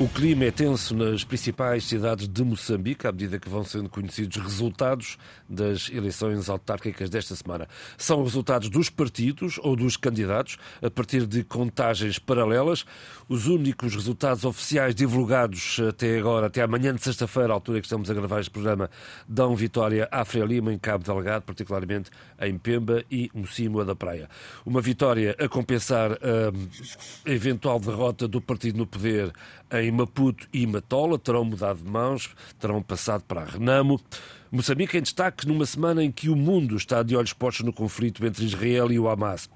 O clima é tenso nas principais cidades de Moçambique à medida que vão sendo conhecidos resultados das eleições autárquicas desta semana. São resultados dos partidos ou dos candidatos a partir de contagens paralelas. Os únicos resultados oficiais divulgados até agora, até amanhã de sexta-feira, à altura que estamos a gravar este programa, dão vitória à Frelima em Cabo Delgado, particularmente em Pemba e Mocímoa da Praia. Uma vitória a compensar a eventual derrota do partido no poder em Maputo e Matola, terão mudado de mãos, terão passado para a Renamo. Moçambique em destaque numa semana em que o mundo está de olhos postos no conflito entre Israel e o Hamas.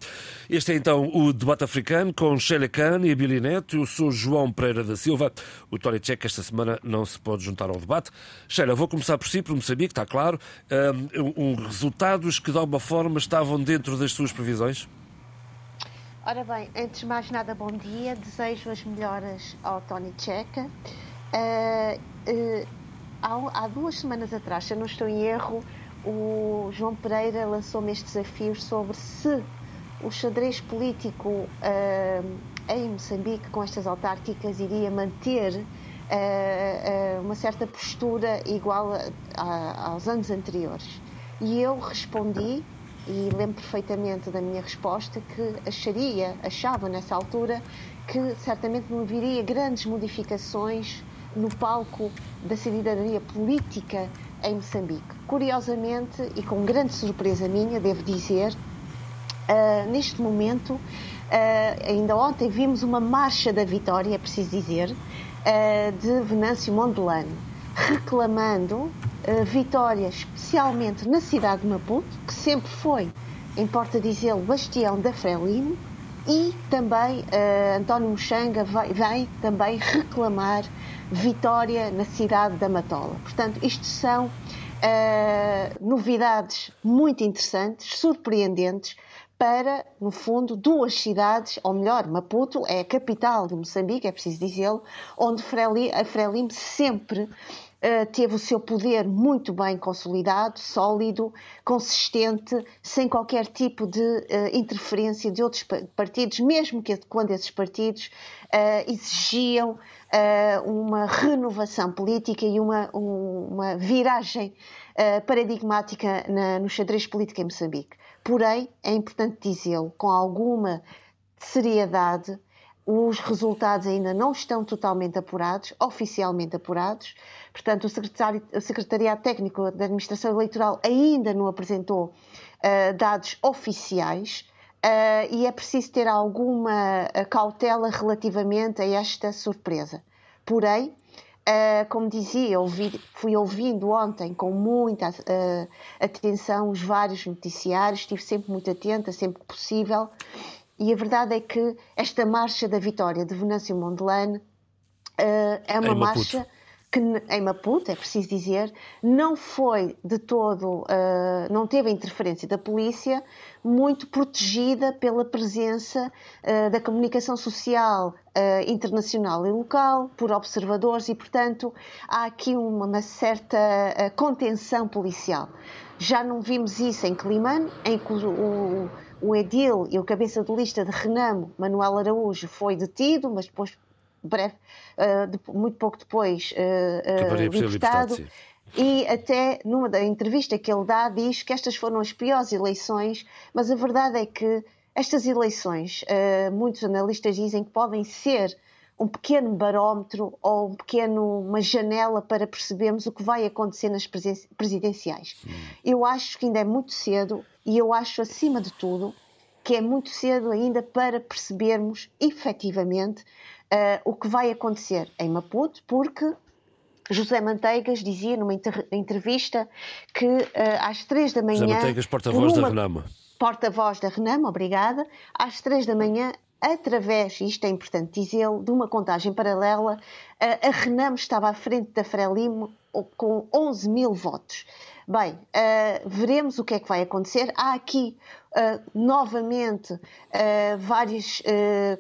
Este é então o debate africano com Sheila Khan e Billy Neto. Eu sou João Pereira da Silva. O Tony Check esta semana não se pode juntar ao debate. Sheila, vou começar por si, por Moçambique, está claro. Um, um, resultados que de alguma forma estavam dentro das suas previsões? Ora bem, antes de mais nada, bom dia. Desejo as melhoras ao Tony Checa. Uh, uh, há, há, duas semanas atrás, se eu não estou em erro, o João Pereira lançou-me estes desafios sobre se o xadrez político uh, em Moçambique, com estas autárquicas, iria manter uma certa postura igual a, a, aos anos anteriores. E eu respondi e lembro perfeitamente da minha resposta que acharia, achava nessa altura que certamente não haveria grandes modificações no palco da cidadania política em Moçambique. Curiosamente, e com grande surpresa minha, devo dizer, uh, neste momento, uh, ainda ontem vimos uma marcha da vitória, é preciso dizer, uh, de Venâncio Mondelano, reclamando vitória, especialmente na cidade de Maputo, que sempre foi, importa dizê-lo, bastião da Frelimo, e também uh, António Mochanga vai, também reclamar vitória na cidade da Matola. Portanto, isto são uh, novidades muito interessantes, surpreendentes, para, no fundo, duas cidades, ou melhor, Maputo é a capital de Moçambique, é preciso dizê-lo, onde a Frelimo sempre teve o seu poder muito bem consolidado, sólido, consistente, sem qualquer tipo de uh, interferência de outros partidos, mesmo que quando esses partidos uh, exigiam uma renovação política e uma, um, uma viragem paradigmática no xadrez político em Moçambique. Porém, é importante dizê-lo com alguma seriedade, os resultados ainda não estão totalmente apurados, oficialmente apurados. Portanto, o, o Secretariado Técnico da Administração Eleitoral ainda não apresentou uh, dados oficiais uh, e é preciso ter alguma uh, cautela relativamente a esta surpresa. Porém, como dizia, ouvi, fui ouvindo ontem com muita atenção os vários noticiários, estive sempre muito atenta, sempre que possível. E a verdade é que esta marcha da vitória de Venâncio Mondelane uh, é uma marcha que em Maputo, é preciso dizer, não foi de todo, uh, não teve a interferência da polícia, muito protegida pela presença uh, da comunicação social uh, internacional e local, por observadores e, portanto, há aqui uma, uma certa contenção policial. Já não vimos isso em Climane, em que o, o edil e o cabeça de lista de Renamo, Manuel Araújo, foi detido, mas depois breve, uh, muito pouco depois, uh, uh, libertado. E até numa da entrevista que ele dá, diz que estas foram as piores eleições, mas a verdade é que estas eleições, muitos analistas dizem que podem ser um pequeno barómetro ou um pequeno, uma janela para percebermos o que vai acontecer nas presidenciais. Sim. Eu acho que ainda é muito cedo e eu acho, acima de tudo, que é muito cedo ainda para percebermos efetivamente uh, o que vai acontecer em Maputo, porque José Manteigas dizia numa entrevista que uh, às três da manhã. José Manteigas, porta-voz da Renama. Porta-voz da Renama, obrigada. Às três da manhã, através, isto é importante dizê-lo, de uma contagem paralela, uh, a Renamo estava à frente da Frelimo com 11 mil votos. Bem, uh, veremos o que é que vai acontecer. Há aqui uh, novamente várias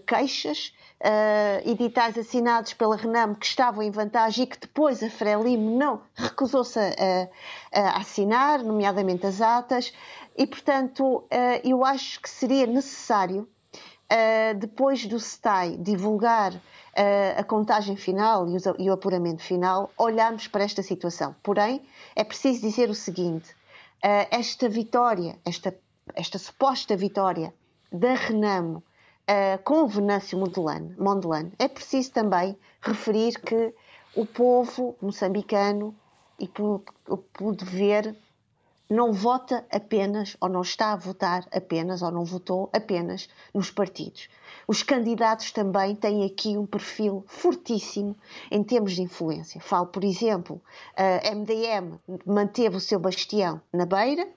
queixas uh, editais assinados pela Renamo que estavam em vantagem e que depois a Frelimo não recusou-se a, a, assinar, nomeadamente as atas, e portanto uh, eu acho que seria necessário, uh, depois do STAI divulgar a contagem final e o apuramento final, olharmos para esta situação. Porém, é preciso dizer o seguinte: esta vitória, esta, esta suposta vitória da Renamo uh, com o Venâncio Mondelano, é preciso também referir que o povo moçambicano, e pelo, dever, não vota apenas, ou não está a votar apenas, ou não votou apenas nos partidos. Os candidatos também têm aqui um perfil fortíssimo em termos de influência. Falo, por exemplo, a MDM manteve o seu bastião na beira,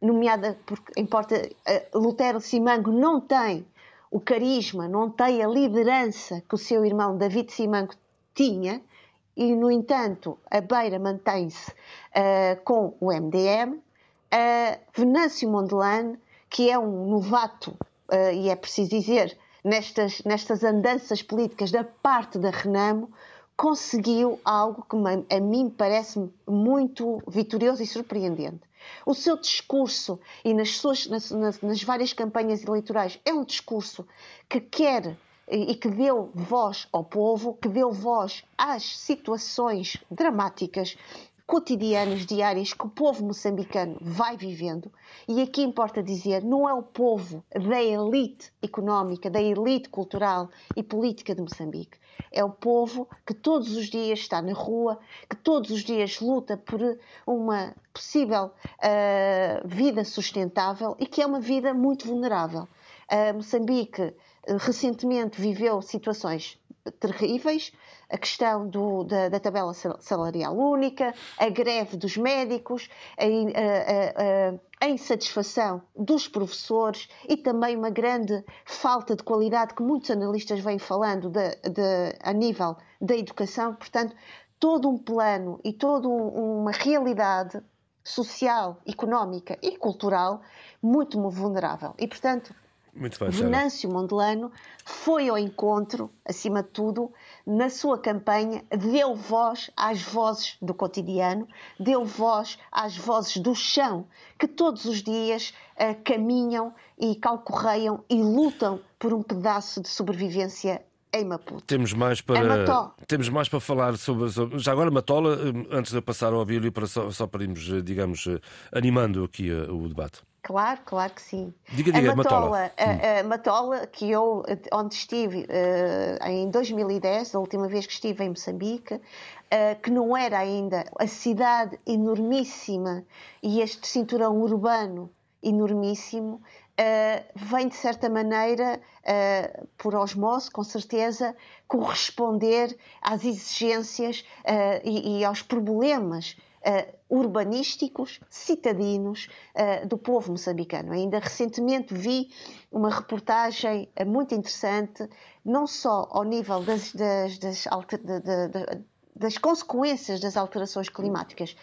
nomeada porque importa, Lutero Simango não tem o carisma, não tem a liderança que o seu irmão David Simango tinha, e, no entanto, a Beira mantém-se uh, com o MDM. Uh, Venâncio Mondelane, que é um novato, uh, e é preciso dizer, nestas, nestas andanças políticas da parte da Renamo, conseguiu algo que a mim parece muito vitorioso e surpreendente. O seu discurso e nas, suas, nas, nas, várias campanhas eleitorais é um discurso que quer e que deu voz ao povo, que deu voz às situações dramáticas cotidianas, diárias, que o povo moçambicano vai vivendo. E aqui importa dizer, não é o povo da elite económica, da elite cultural e política de Moçambique. É o povo que todos os dias está na rua, que todos os dias luta por uma possível uh, vida sustentável e que é uma vida muito vulnerável. Uh, Moçambique uh, recentemente viveu situações terríveis, a questão do, da, da, tabela salarial única, a greve dos médicos, a, a, a, a, insatisfação dos professores e também uma grande falta de qualidade que muitos analistas vêm falando de, de, a nível da educação. Portanto, todo um plano e toda um, uma realidade social, económica e cultural muito vulnerável. E, portanto, muito bem, Venâncio Mondelano foi ao encontro, acima de tudo, na sua campanha, deu voz às vozes do cotidiano, deu voz às vozes do chão, que todos os dias uh, caminham e calcorreiam e lutam por um pedaço de sobrevivência em Maputo. Temos mais para, temos mais para falar sobre, sobre, Já agora, Matola, eh, antes de passar ao Abílio, para só, só para irmos, eh, digamos, animando aqui o debate. Claro, claro que sim. Diga, diga, a Matola, a, a hum. Matola, que eu, onde estive uh, em 2010, a última vez que estive em Moçambique, uh, que não era ainda a cidade enormíssima e este cinturão urbano enormíssimo, uh, vem de certa maneira, por osmose, com certeza, corresponder às exigências e, e aos problemas uh, urbanísticos, citadinos uh, do povo moçambicano. Ainda recentemente vi uma reportagem uh, muito interessante, não só ao nível das, das, das, das consequências das alterações climáticas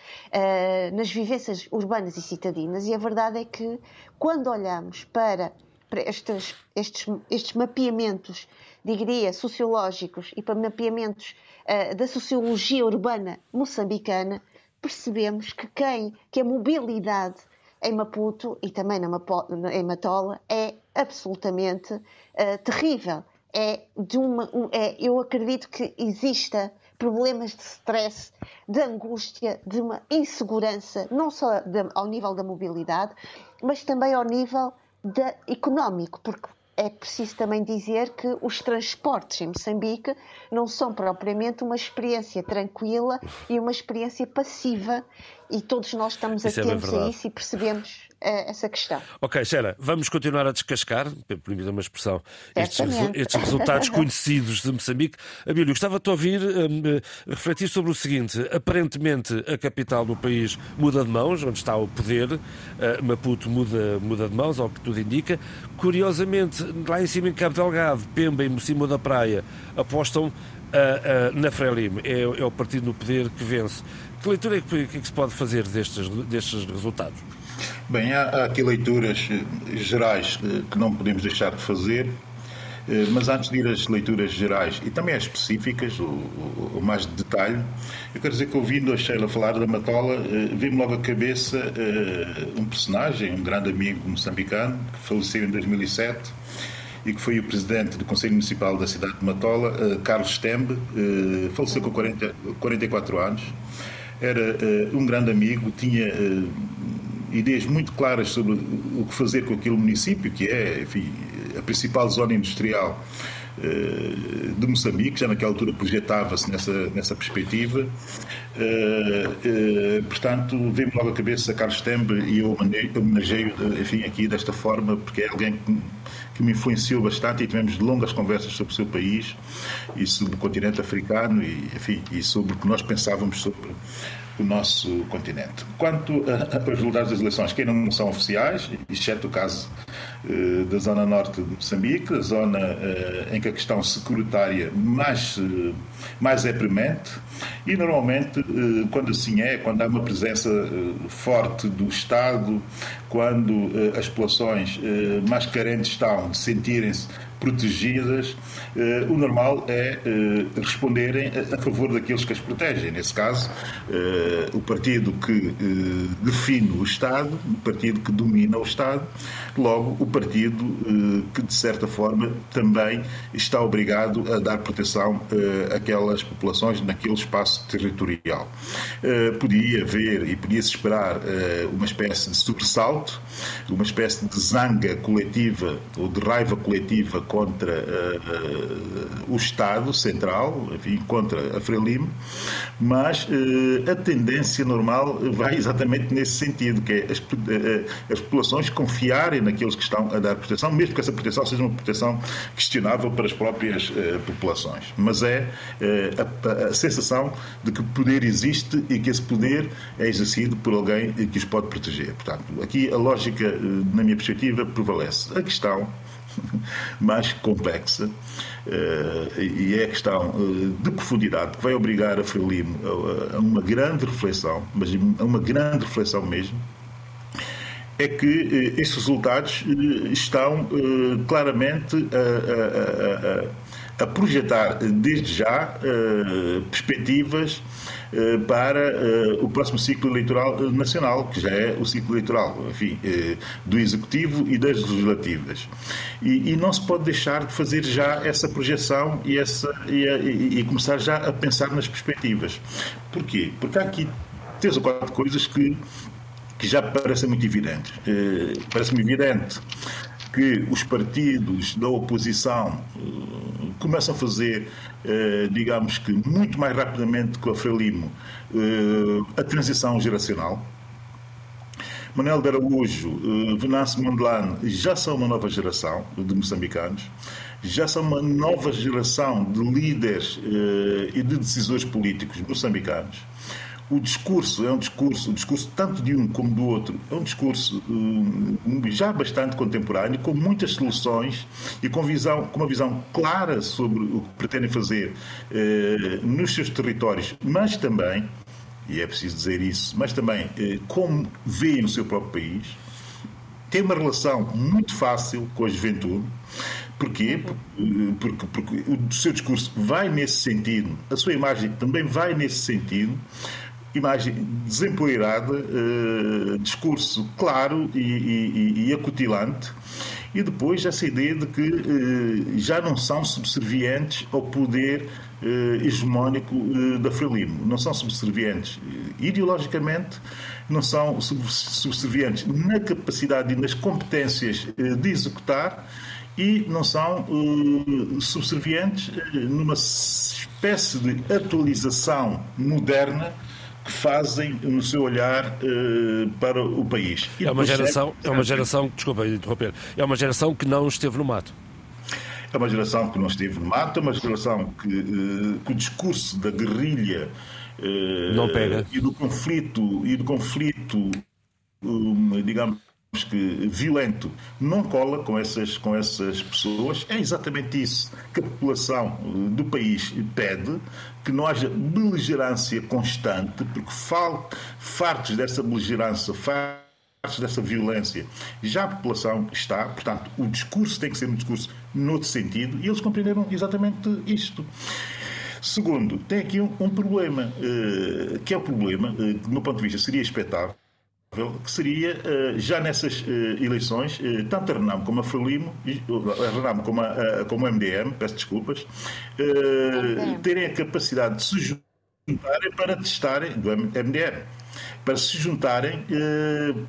nas vivências urbanas e citadinas, e a verdade é que quando olhamos para, para estes, estes, estes mapeamentos diria, sociológicos e para mapeamentos uh, da sociologia urbana moçambicana, percebemos que quem, que a mobilidade em Maputo e também na em Matola é absolutamente uh, terrível. É de uma, um, é, eu acredito que exista problemas de stress, de angústia, de uma insegurança, não só de, ao nível da mobilidade, mas também ao nível da, económico, porque é preciso também dizer que os transportes em Moçambique não são propriamente uma experiência tranquila e uma experiência passiva, e todos nós estamos isso é atentos é a isso e percebemos essa questão. Ok, Sheila, vamos continuar a descascar, permita uma expressão, estes, estes, resultados conhecidos de Moçambique. Abílio, gostava-te de ouvir um, eh, refletir sobre o seguinte: aparentemente a capital do país muda de mãos, onde está o poder, uh, Maputo muda, muda de mãos, ao que tudo indica. Curiosamente, lá em cima em Cabo Delgado, Pemba e Mocimo da Praia apostam uh, uh, na Frelimo. É, é, o partido no poder que vence. Que leitura é que, é que se pode fazer destes, destes resultados? Bem, há, há aqui leituras gerais que não podemos deixar de fazer. Eh, mas antes de ir às leituras gerais e também às específicas, o, o, o mais de detalhe, eu quero dizer que ouvindo a Sheila falar da Matola, eh, vi-me logo à cabeça eh, um personagem, um grande amigo moçambicano, que faleceu em 2007 e que foi o presidente do Conselho Municipal da cidade de Matola, Carlos Tembe, faleceu com 40, 44 anos. Era um grande amigo, tinha ideias muito claras sobre o que fazer com aquele município, que é, enfim, a principal zona industrial eh, de Moçambique, já naquela altura projetava-se nessa, nessa perspectiva. Uh, uh, portanto, vem-me logo a cabeça Carlos Tembe e eu homenageio, enfim, aqui desta forma, porque é alguém que, que, me influenciou bastante e tivemos longas conversas sobre o seu país e sobre o continente africano e, enfim, e sobre o que nós pensávamos sobre o nosso continente. Quanto aos resultados das eleições, que não são oficiais, exceto o caso eh, da zona norte de Moçambique, a zona eh, em que a questão securitária mais, eh, mais é premente, e normalmente, quando assim é, quando há uma presença forte do Estado, quando as populações mais carentes estão sentirem-se protegidas, eh, o normal é eh, responderem a favor daqueles que as protegem. Nesse caso, eh, o partido que define o Estado, o partido que domina o Estado, logo o partido que, de certa forma, também está obrigado a dar proteção àquelas populações naquele espaço territorial. Podia haver e podia-se esperar uma espécie de sobressalto, uma espécie de zanga coletiva ou de raiva coletiva contra uh, o Estado Central, enfim, contra a Frelimo, mas uh, a tendência normal vai exatamente nesse sentido, que é as, as populações confiarem naqueles que estão a dar proteção, mesmo que essa proteção seja uma proteção questionável para as próprias populações. Mas é a, a sensação de que poder existe e que esse poder é exercido por alguém que os pode proteger. Portanto, aqui a lógica, na minha perspectiva, prevalece. A questão mais complexa uh, e é a questão uh, de profundidade que vai obrigar a Frelimo a, a, uma grande reflexão, mas a uma grande reflexão mesmo, é que esses resultados estão claramente a, a, a, projetar desde já perspectivas eh, para eh, o próximo ciclo eleitoral nacional, que já é o ciclo eleitoral, enfim, eh, do Executivo e das legislativas. E, e não se pode deixar de fazer já essa projeção e, essa, e, e começar já a pensar nas perspectivas. Porquê? Porque há aqui três ou quatro coisas que, que já parecem muito evidentes. Parece-me evidente que os partidos da oposição uh, começam a fazer, uh, digamos que muito mais rapidamente que a Frelimo, uh, a transição geracional. Manel de Araújo, uh, Venâncio Mondlane já são uma nova geração de moçambicanos, já são uma nova geração de líderes e de decisores políticos moçambicanos o discurso é um discurso, o discurso tanto de um como do outro, é um discurso um, já bastante contemporâneo, com muitas soluções e com, visão, com uma visão clara sobre o que pretendem fazer eh, nos seus territórios, mas também, e é preciso dizer isso, mas também eh, como veem o seu próprio país, tem uma relação muito fácil com a juventude. Porquê? Porque, porque, o seu discurso vai nesse sentido, a sua imagem também vai nesse sentido, imagem desempoeirada, uh, discurso claro e, e, e, acutilante, e depois essa ideia de que uh, já não são subservientes ao poder uh, hegemónico da Frelimo. Não são subservientes ideologicamente, não são subservientes na capacidade e nas competências de executar e não são subservientes numa espécie de atualização moderna fazem no seu olhar uh, para o país. E é uma geração, é uma geração, desculpa interromper, é uma geração que não esteve no mato. É uma geração que não esteve no mato, é uma geração que, uh, que o discurso da guerrilha uh, não pega. e do conflito e do conflito, um, digamos que violento não cola com essas, com essas pessoas. É exatamente isso que a população do país pede, que não haja beligerância constante, porque fartos dessa beligerância, dessa violência. Já a população está, portanto, o discurso tem que ser um discurso noutro sentido e eles compreenderam exatamente isto. Segundo, tem aqui um, um problema, uh, que é o problema, uh, que do meu ponto de vista seria expectável, que seria, uh, já nessas eleições, tanto a Renamo como a Frelimo, a Renamo como a, como a MDM, peço desculpas, terem a capacidade de se juntarem para testarem, do MDM, para se juntarem,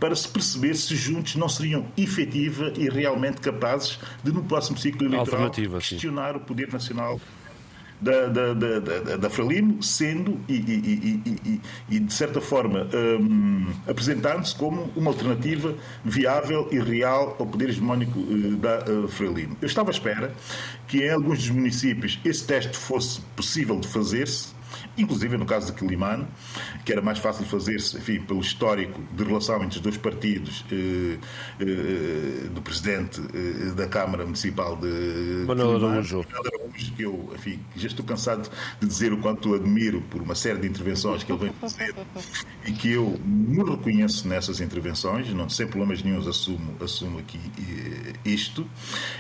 para se perceber se juntos não seriam efetiva e realmente capazes de, no próximo ciclo eleitoral, questionar sim. o poder nacional da, da, da, da, Frelimo, sendo e, e, e, e, de certa forma um, apresentando-se como uma alternativa viável e real ao poder hegemónico uh, da uh, Frelimo. Eu estava à espera que em alguns dos municípios esse teste fosse possível de fazer-se, inclusive no caso de Quilimano, que era mais fácil fazer-se, enfim, pelo histórico de relação entre os dois partidos eh, eh, do presidente eh, da Câmara Municipal de Manuel Araújo. que eu, enfim, já estou cansado de dizer o quanto admiro por uma série de intervenções que ele vem fazer e que eu me reconheço nessas intervenções, não sem problemas nenhums assumo, assumo aqui eh, isto.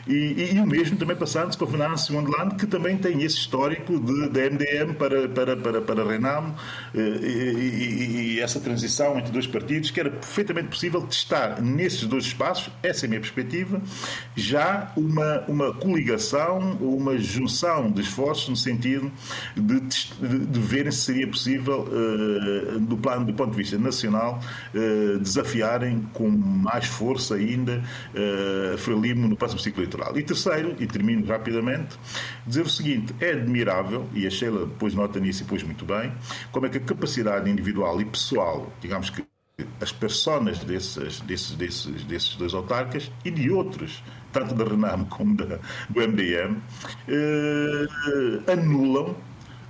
E, e, e, o mesmo também passando-se com a Venâncio que também tem esse histórico de, da MDM para, para, para, para Renamo eh, e, e, essa transição entre dois partidos, que era perfeitamente possível testar nesses dois espaços, essa é a minha perspectiva, já uma, uma coligação, uma junção de esforços no sentido de, de, de verem se seria possível, uh, do plano do ponto de vista nacional, uh, desafiarem com mais força ainda Frelimo no próximo ciclo eleitoral. E terceiro, e termino rapidamente, dizer o seguinte: é admirável, e a Sheila depois nota nisso e muito bem, como é que a capacidade individual e pessoal, digamos que as personas desses, desses, desses, desses dois autarcas e de outros, tanto da Renamo como da, do MDM, eh, anulam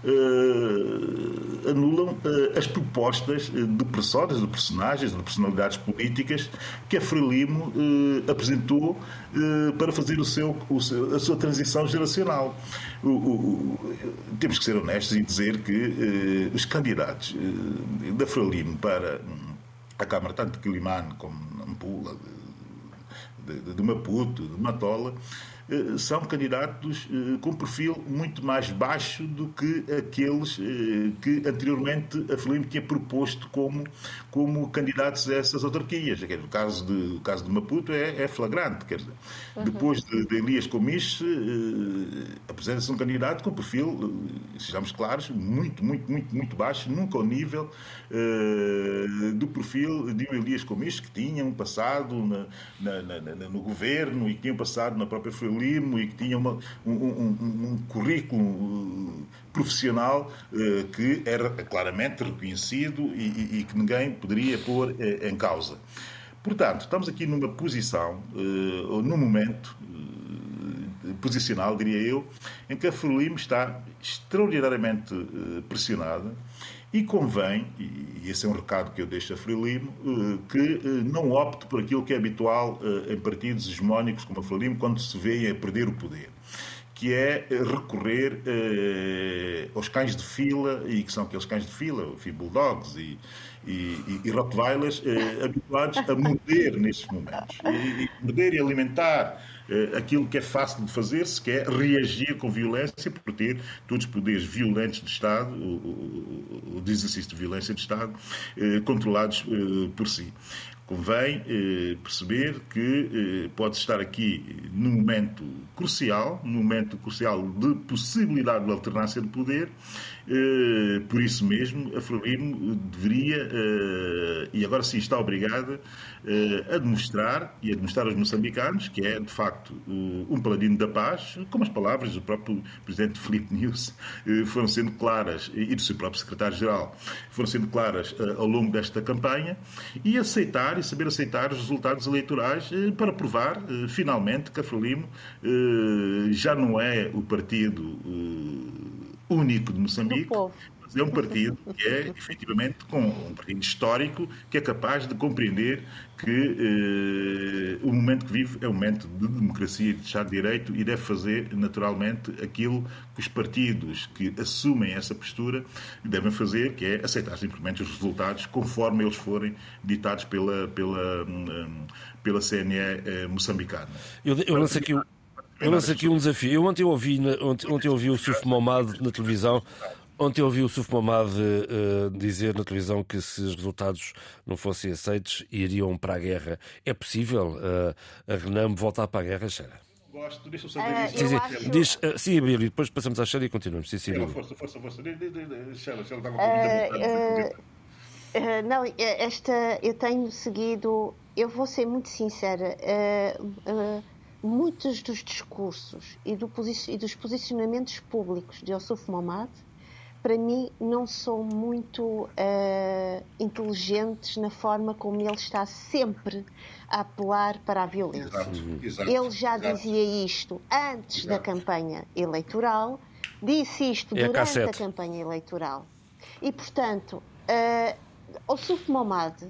uh, anulam uh, as propostas de pessoas, de personagens, de personalidades políticas que a Frelimo apresentou para fazer o seu, o seu, a sua transição geracional. O, o, temos que ser honestos e dizer que os candidatos da Frelimo para a Câmara, tanto de Quilimane como de de, de, Maputo, de Matola, eh, são candidatos eh, com perfil muito mais baixo do que aqueles eh, que anteriormente a Frelimo tinha proposto como, como candidatos a essas autarquias. O caso de, o caso de Maputo é, é flagrante. Quer dizer, uhum. Depois de, de Elias Comiche, apresenta-se um candidato com perfil, sejamos claros, muito, muito, muito, muito baixo, nunca ao nível do perfil de um Elias Comiche, que tinha um passado na, na, na, no governo e que tinha um passado na própria Frelimo Limo e que tinha uma, um, um, um, currículo uh, profissional uh, que era claramente reconhecido e, que ninguém poderia pôr uh, em causa. Portanto, estamos aqui numa posição, ou num momento posicional, diria eu, em que a Frelimo está extraordinariamente pressionada e convém, e esse é um recado que eu deixo a Frelimo, eh, que eh, não opte por aquilo que é habitual eh, em partidos hegemónicos como a Frelimo, quando se vê a perder o poder que é recorrer aos cães de fila, e que são aqueles cães de fila, enfim, bulldogs e, e, e rottweilers, habituados a morder nestes momentos. E, e morder e alimentar eh, aquilo que é fácil de fazer-se, que é reagir com violência por ter todos os poderes violentos do Estado, o, o, o exercício de violência do Estado, eh, controlados eh, por si. Convém eh, perceber que eh, pode estar aqui num momento crucial, num momento crucial de possibilidade de alternância de poder, por isso mesmo a Frelimo deveria, eh, e agora sim está obrigada, eh, a demonstrar e a demonstrar aos moçambicanos que é, de facto, um paladino da paz, como as palavras do próprio Presidente Felipe News foram sendo claras, e do seu próprio Secretário-Geral, foram sendo claras ao longo desta campanha, e aceitar e saber aceitar os resultados eleitorais eh, para provar, eh, finalmente, que a Frelimo eh, já não é o partido único de Moçambique, é um partido que é, efetivamente, com um partido histórico que é capaz de compreender que eh, o momento que vive é um momento de democracia e de Estado de Direito e deve fazer, naturalmente, aquilo que os partidos que assumem essa postura devem fazer, que é aceitar simplesmente os resultados conforme eles forem ditados pela, pela, hum, pela CNE eh, moçambicana. Eu, eu lanço aqui, eu lanço aqui um desafio. Eu ontem ouvi, ontem, ontem ouvi o Suf Momad na televisão Ontem ouvi o Suf Momad uh, dizer na televisão que se os resultados não fossem aceitos, iriam para a guerra. É possível uh, a Renam voltar para a guerra, Xera? Gosto, deixa eu só uh, dizer isso. Acho... Diz, uh, sim, Abílio, depois passamos à Xera e continuamos. Sim, sim, Abílio. Força, força, força. Xera, Xera estava uh, Não, esta eu tenho seguido, eu vou ser muito sincera, muitos dos discursos e, do, e, dos posicionamentos públicos de Yusuf Momad para mim, não são muito uh, inteligentes na forma como ele está sempre a apelar para a violência. Exato, exato, ele já exato. dizia isto antes da campanha eleitoral, disse isto é durante a, a, campanha eleitoral. E, portanto, uh, o Suf Momad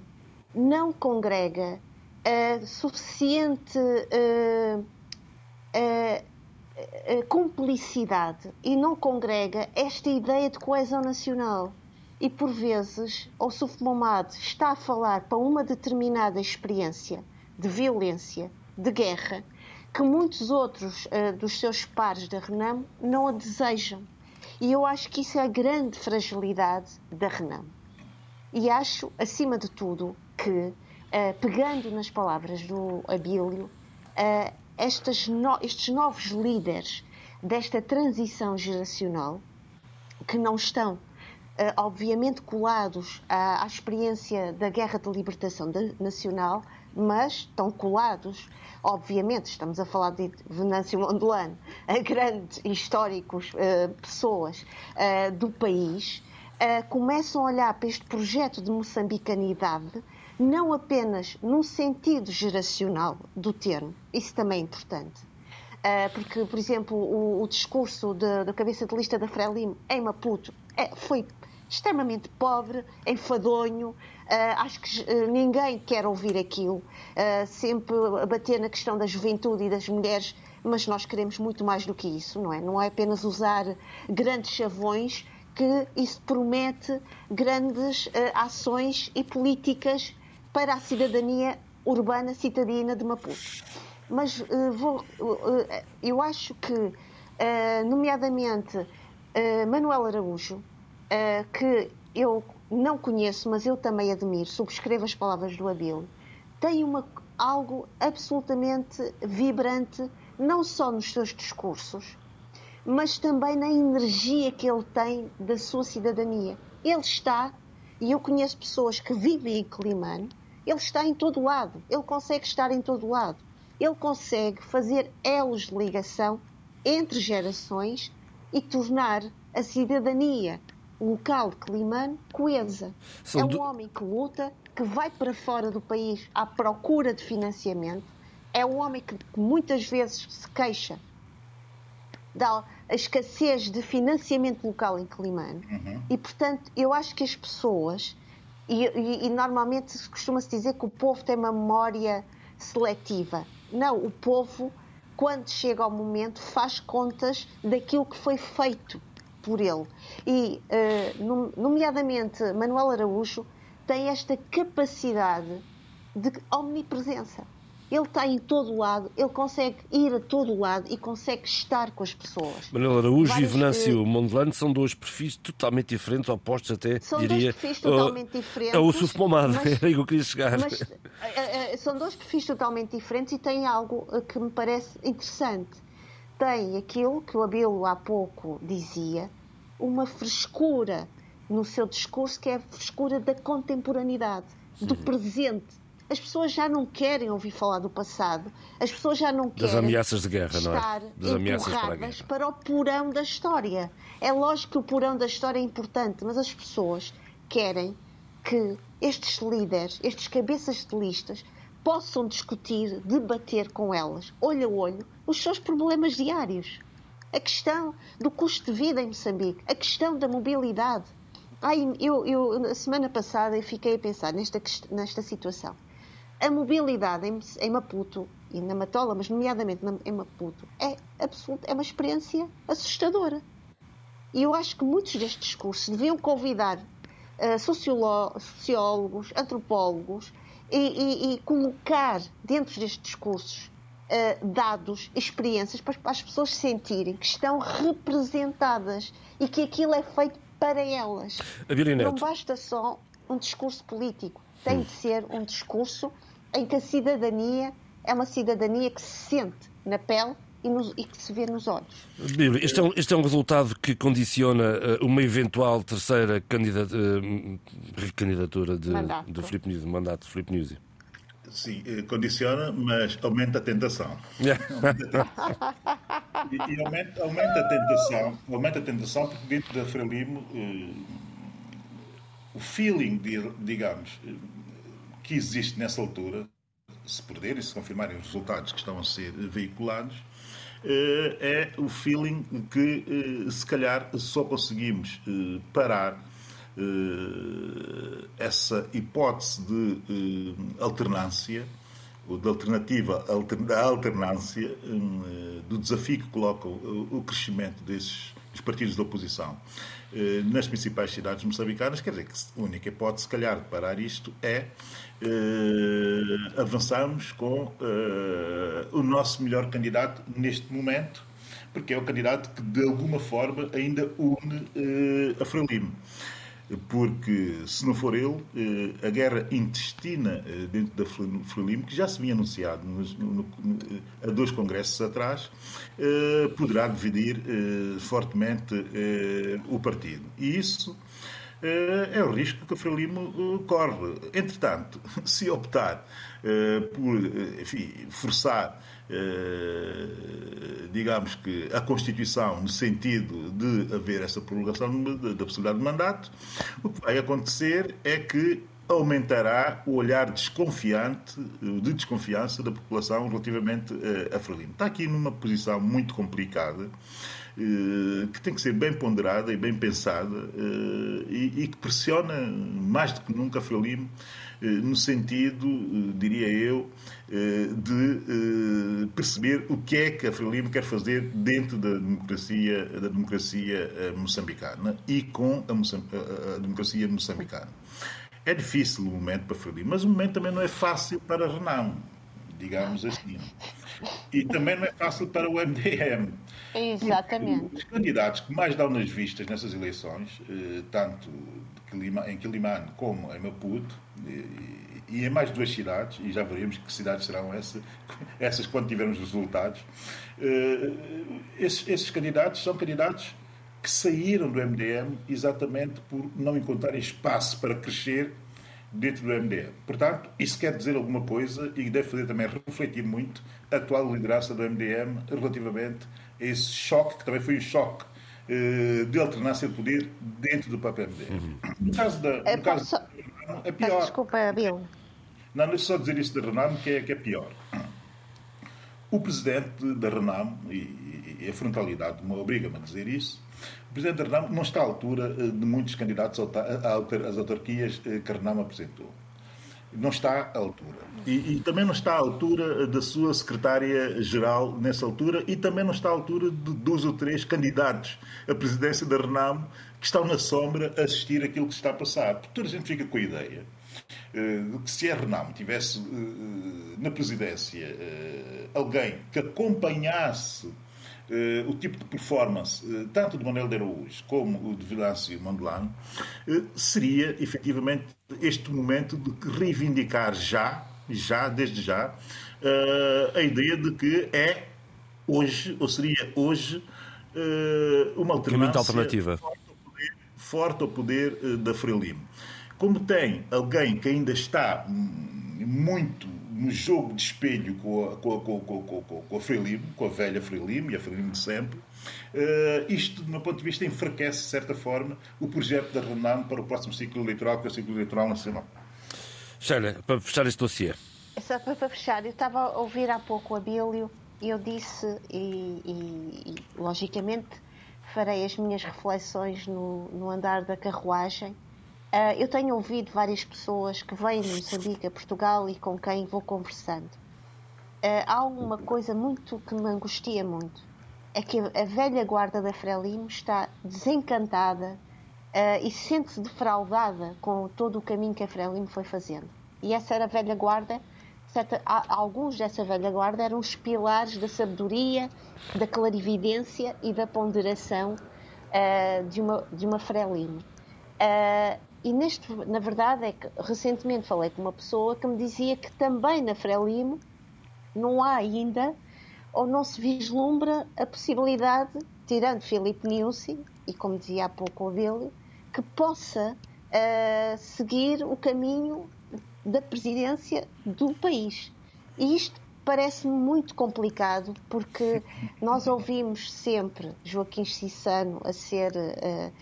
não congrega uh, suficiente. Uh, cumplicidade e não congrega esta ideia de coesão nacional. E por vezes, o Suf Momad está a falar para uma determinada experiência de violência, de guerra, que muitos outros uh, dos seus pares da Renam não a desejam. E eu acho que isso é a grande fragilidade da Renam. E acho, acima de tudo, que, uh, pegando nas palavras do Abílio, uh, estas no, estes novos líderes desta transição geracional, que não estão, Uh, obviamente, colados à, à, experiência da Guerra de Libertação Nacional, mas estão colados, obviamente, estamos a falar de Venâncio Mondlane, a grandes históricos uh, pessoas uh, do país, começam a olhar para este projeto de moçambicanidade não apenas no sentido geracional do termo, isso também é importante. Uh, porque, por exemplo, o, o discurso da cabeça de lista da Frelimo em Maputo é, foi extremamente pobre, enfadonho. Uh, acho que uh, ninguém quer ouvir aquilo. sempre a bater na questão da juventude e das mulheres, mas nós queremos muito mais do que isso, não é? Não é apenas usar grandes chavões que isso promete grandes ações e políticas para a cidadania urbana citadina de Maputo. Mas uh, vou, uh, eu acho que, uh, nomeadamente, Manuel Araújo, que eu não conheço, mas eu também admiro, subscrevo as palavras do Abel, tem uma, algo absolutamente vibrante, não só nos seus discursos, mas também na energia que ele tem da sua cidadania. Ele está, e eu conheço pessoas que vivem em Climano, ele está em todo lado, ele consegue estar em todo lado. Ele consegue fazer elos de ligação entre gerações e tornar a cidadania local de Climano coesa. São é um do... homem que luta, que vai para fora do país à procura de financiamento. É um homem que muitas vezes se queixa da escassez de financiamento local em Climano. Uhum. E, portanto, eu acho que as pessoas e, e, e normalmente costuma-se dizer que o povo tem uma memória seletiva. Não, o povo, quando chega ao momento, faz contas daquilo que foi feito por ele. E, uh, nomeadamente, Manuel Araújo tem esta capacidade de omnipresença. Ele está em todo lado, ele consegue ir a todo lado e consegue estar com as pessoas. Manuel Araújo Vários, e Venâncio uh, Mondelano são dois perfis totalmente diferentes, opostos até, são diria. São dois perfis totalmente uh, diferentes. É o Suf Pomada, era aí que eu queria chegar. Mas, uh, são dois perfis totalmente diferentes e têm algo que me parece interessante. Tem aquilo que o Abelo há pouco dizia, uma frescura no seu discurso que é a frescura da contemporaneidade, do presente as pessoas já não querem ouvir falar do passado, as pessoas já não querem das ameaças de guerra, não é? Das ameaças para, guerra. para o porão da história. É lógico que o porão da história é importante, mas as pessoas querem que estes líderes, estes cabeças de listas, possam discutir, debater com elas, olho a olho, os seus problemas diários. A questão do custo de vida em Moçambique, a questão da mobilidade, Ai, eu, eu, na semana passada, eu fiquei a pensar nesta, nesta situação. A mobilidade em, em Maputo e na Matola, mas nomeadamente em Maputo, é, absoluta, é uma experiência assustadora. E eu acho que muitos destes discursos deviam convidar uh, sociólogos, antropólogos e, e, e, colocar dentro destes discursos uh, dados, experiências para, para as pessoas sentirem que estão representadas e que aquilo é feito para elas. Não basta só um discurso político, tem de ser um discurso em que a cidadania é uma cidadania que se sente na pele e, nos, e, que se vê nos olhos. Este é um, este é um resultado que condiciona uh, uma eventual terceira candidata, uh, candidatura de, de Filipe Nuzzi, mandato de Filipe Nuzzi. Sim, eh, condiciona, mas aumenta a tentação. e, e aumenta, aumenta, a tentação, aumenta a tentação porque dentro da Frelimo o feeling, digamos, que existe nessa altura, se perderem, se confirmarem os resultados que estão a ser veiculados, eh, é o feeling que eh, se calhar só conseguimos eh, parar essa hipótese de alternância ou de alternativa à alternância do desafio que coloca o crescimento desses partidos da oposição nas principais cidades moçambicanas, quer dizer que a única hipótese, se calhar, de parar isto é uh, avançarmos com uh, o nosso melhor candidato neste momento, porque é o candidato que de alguma forma ainda une uh, a Frelimo. Porque, se não for ele, a guerra intestina dentro da Frelimo, que já se vinha anunciado há dois congressos atrás, poderá dividir fortemente o partido. E isso eh, é o risco que a Frelimo eh, corre. Entretanto, se optar eh, por enfim, forçar, digamos que, a Constituição no sentido de haver essa prorrogação da possibilidade de mandato, o que vai acontecer é que aumentará o olhar desconfiante, de desconfiança da população relativamente a Frelimo. Está aqui numa posição muito complicada. Eh, que tem que ser bem ponderada e bem pensada eh, e, que pressiona mais do que nunca a Frelimo eh, no sentido, diria eu, de perceber o que é que a Frelimo quer fazer dentro da democracia, da democracia moçambicana e com a, a democracia moçambicana. É difícil o momento para Frelimo, mas o momento também não é fácil para a Renamo, digamos assim. E também não é fácil para o MDM. Exatamente. Os candidatos que mais dão nas vistas nessas eleições, eh, tanto em Quilimane como em Maputo, e em mais duas cidades, e já veremos que cidades serão essas, quando tivermos resultados, eh, esses, esses candidatos são candidatos que saíram do MDM exatamente por não encontrarem espaço para crescer dentro do MDM. Portanto, isso quer dizer alguma coisa e deve fazer também refletir muito a atual liderança do MDM relativamente esse choque, que também foi um choque eh, de alternância de poder dentro do próprio MDM. Uhum. No caso da. No é, caso só... é pior. Desculpa, Bill. Não, deixa só dizer isso da Renamo, que é, que é pior. O presidente da Renamo, e, e a frontalidade me obriga-me a dizer isso, o presidente da Renamo não está à altura eh, de muitos candidatos às autarquias eh, que a Renamo apresentou não está à altura. E, e, também não está à altura da sua secretária-geral nessa altura e também não está à altura de dois ou três candidatos à presidência da Renamo que estão na sombra a assistir aquilo que se está a passar. Porque toda a gente fica com a ideia eh, de que se a Renamo tivesse na presidência alguém que acompanhasse o tipo de performance, uh, tanto de Manuel de Araújo como o de Vilâncio Mandelano, uh, seria efetivamente este momento de reivindicar já, já, desde já, a ideia de que é hoje, ou seria hoje, uma alternativa, alternativa. Forte, ao poder, forte ao poder da Frelimo. Como tem alguém que ainda está muito no jogo de espelho com a, com a, com a, com a, com a Frelimo, com a velha Frelimo e a Frelimo de sempre, uh, isto, do meu ponto de vista, enfraquece, de certa forma, o projeto da Renan para o próximo ciclo eleitoral, que é o ciclo eleitoral nacional. Sheila, para fechar este dossiê. É só para fechar, eu estava a ouvir há pouco o Abílio e eu disse, e, e, e logicamente farei as minhas reflexões no, no andar da carruagem. Uh, eu tenho ouvido várias pessoas que vêm de Moçambique a Portugal e com quem vou conversando. Uh, há uma coisa muito que me angustia muito. É que a velha guarda da Frelimo está desencantada uh, e sente-se defraudada com todo o caminho que a Frelimo foi fazendo. E essa era a velha guarda certa, alguns dessa velha guarda eram os pilares da sabedoria, da clarividência e da ponderação de uma, de uma Frelimo. Uh, e neste, na verdade é que recentemente falei com uma pessoa que me dizia que também na Frelimo não há ainda ou não se vislumbra a possibilidade, tirando Filipe Niusi, e como dizia há pouco o dele, que possa uh, seguir o caminho da presidência do país. E isto parece-me muito complicado porque nós ouvimos sempre Joaquim Cissano a ser, uh,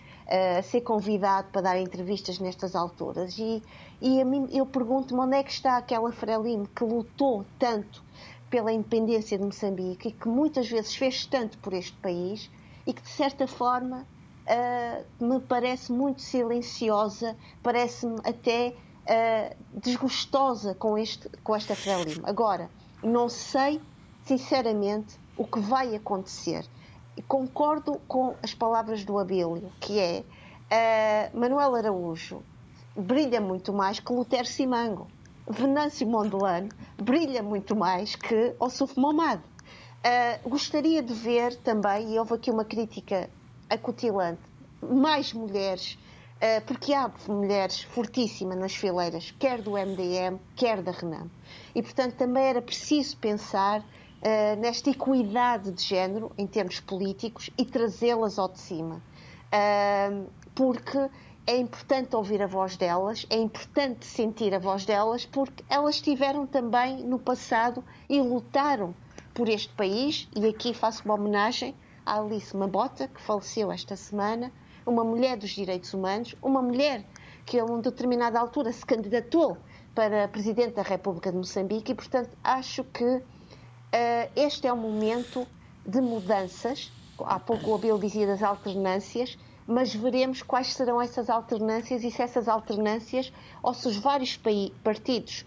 ser convidado para dar entrevistas nestas alturas e, e a mim, eu pergunto-me onde é que está aquela Frelimo que lutou tanto pela independência de Moçambique e que muitas vezes fez tanto por este país e que de certa forma uh, me parece muito silenciosa, parece-me até uh, desgostosa com, este, com esta Frelimo. Agora, não sei, sinceramente, o que vai acontecer. Concordo com as palavras do Abílio, que é uh, Manuel Araújo brilha muito mais que Lutero Simango. Venâncio Mondelano brilha muito mais que Ossuf Momad. Uh, gostaria de ver também, e houve aqui uma crítica acutilante, mais mulheres eh, porque há mulheres fortíssimas nas fileiras, quer do MDM, quer da Renam. E, portanto, também era preciso pensar uh, nesta equidade de género em termos políticos e trazê-las ao de cima. Uh, porque é importante ouvir a voz delas, é importante sentir a voz delas, porque elas estiveram também no passado e lutaram por este país. E aqui faço uma homenagem à Alice Mabota, que faleceu esta semana, uma mulher dos direitos humanos, uma mulher que a uma determinada altura se candidatou para Presidente da República de Moçambique e, portanto, acho que este é um momento de mudanças. Há pouco o Abel dizia das alternâncias, mas veremos quais serão essas alternâncias e se essas alternâncias, ou se os vários partidos,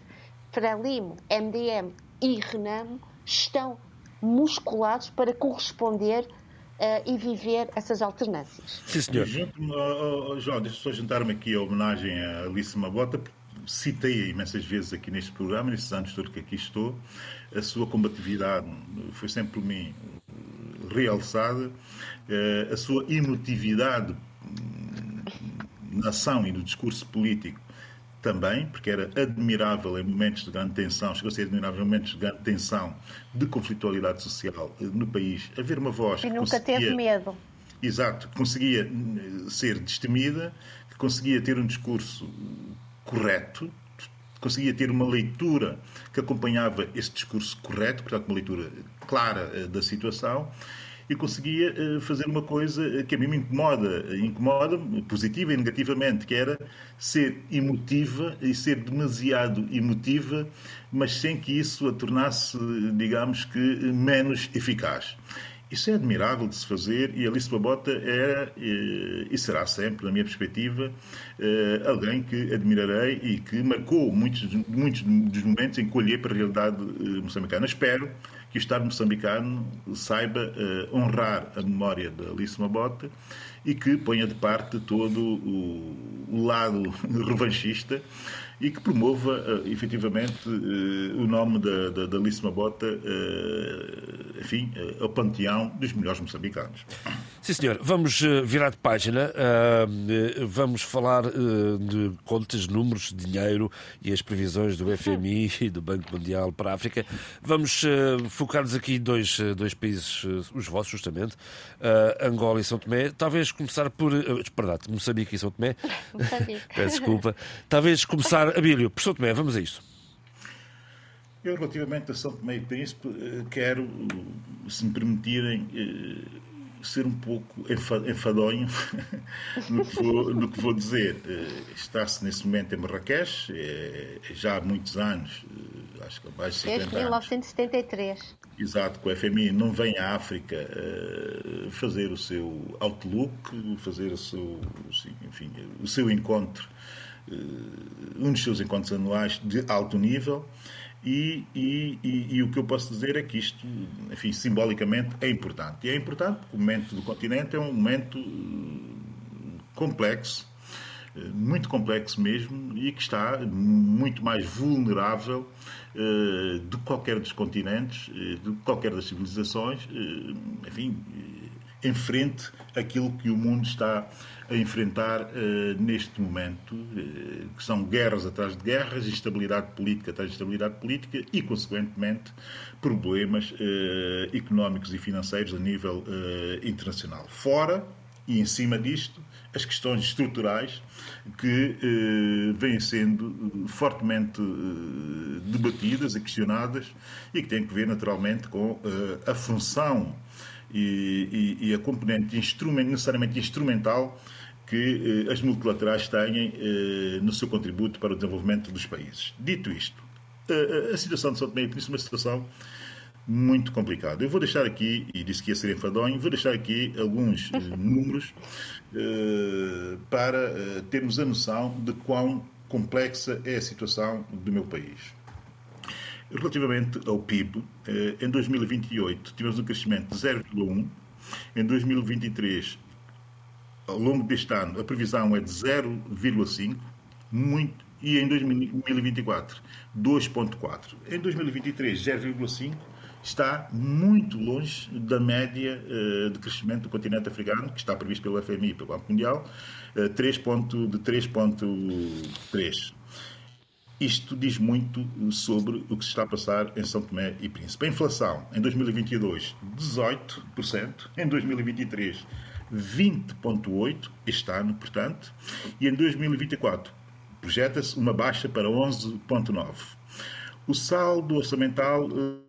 Frelimo, MDM e Renamo, estão musculados para corresponder uh, e viver essas alternâncias. Sim, senhor. Oh, oh, João, deixa só juntar-me aqui a homenagem a Alice Mabota, citei imensas vezes aqui neste programa, nestes anos todos que aqui estou, a sua combatividade foi sempre por mim realçada, eh, a sua emotividade na ação e no discurso político também, porque era admirável em momentos de grande tensão, chegou a ser admirável em momentos de grande tensão, de conflitualidade social eh, no país, haver uma voz e nunca teve medo. Exato, que conseguia eh, ser destemida, que conseguia ter um discurso correto, conseguia ter uma leitura que acompanhava esse discurso correto, portanto, uma leitura clara eh, da situação e conseguia eh, fazer uma coisa eh, que a mim me incomoda, incomoda positiva e negativamente, que era ser emotiva e ser demasiado emotiva, mas sem que isso a tornasse, digamos que, menos eficaz. Isso é admirável de se fazer e Alice Babota é e será sempre, na minha perspectiva, alguém que admirarei e que marcou muitos, muitos dos momentos em que olhei para a realidade moçambicana. Espero que o Estado moçambicano saiba honrar a memória de Alice Mabota e que ponha de parte todo o lado revanchista e que promova uh, efetivamente uh, o nome da, da, da Mabota, uh, enfim, ao panteão dos melhores moçambicanos. Sim, senhor. Vamos virar de página. vamos falar de contas, números, dinheiro e as previsões do FMI e do Banco Mundial para a África. Vamos focar-nos aqui em dois, dois países, os vossos, justamente, Angola e São Tomé. Talvez começar por. perdão, Moçambique e São Tomé. Peço desculpa. Talvez começar Abílio, por São Tomé, vamos a isto. Eu, relativamente a São Tomé e Príncipe, eh, quero, se me permitirem, eh, ser um pouco enfadonho no, que vou, no que vou dizer. Eh, está-se nesse momento em Marrakech, já há muitos anos, acho que há mais de 50 Desde 1973. Anos. exato que o FMI não vem à África fazer o seu outlook, fazer o seu, enfim, o seu encontro, um dos seus encontros anuais de alto nível. E, e, e, e, o que eu posso dizer é que isto, enfim, simbolicamente é importante. E é importante porque o momento do continente é um momento complexo, muito complexo mesmo, e que está muito mais vulnerável uh, de qualquer dos continentes, de qualquer das civilizações, enfim, em frente àquilo que o mundo está a enfrentar neste momento, que são guerras atrás de guerras, instabilidade política atrás de instabilidade política e, consequentemente, problemas económicos e financeiros a nível internacional. Fora e em cima disto, as questões estruturais que vêm sendo fortemente debatidas e questionadas e que têm que ver naturalmente com a função e, e, e, a componente instrument, necessariamente instrumental que eh, as multilaterais têm eh, no seu contributo para o desenvolvimento dos países. Dito isto, a situação de São Tomé e Príncipe é uma situação muito complicado. Eu vou deixar aqui, e disse que ia ser enfadonho, vou deixar aqui alguns uh, números uh, para uh, termos a noção de quão complexa é a situação do meu país. Relativamente ao PIB, em 2028 tivemos um crescimento de 0,1, em 2023, ao longo deste ano, a previsão é de 0,5, muito, e em 2024, 2,4. Em 2023, 0,5 está muito longe da média uh, de crescimento do continente africano, que está previsto pelo FMI e pelo Banco Mundial, uh, 3 ponto, de 3,3. Isto diz muito sobre o que se está a passar em São Tomé e Príncipe. A inflação em 2022, 18%, em 2023, 20,8%, este ano, portanto, e em 2024 projeta-se uma baixa para 11,9%. O saldo orçamental uh,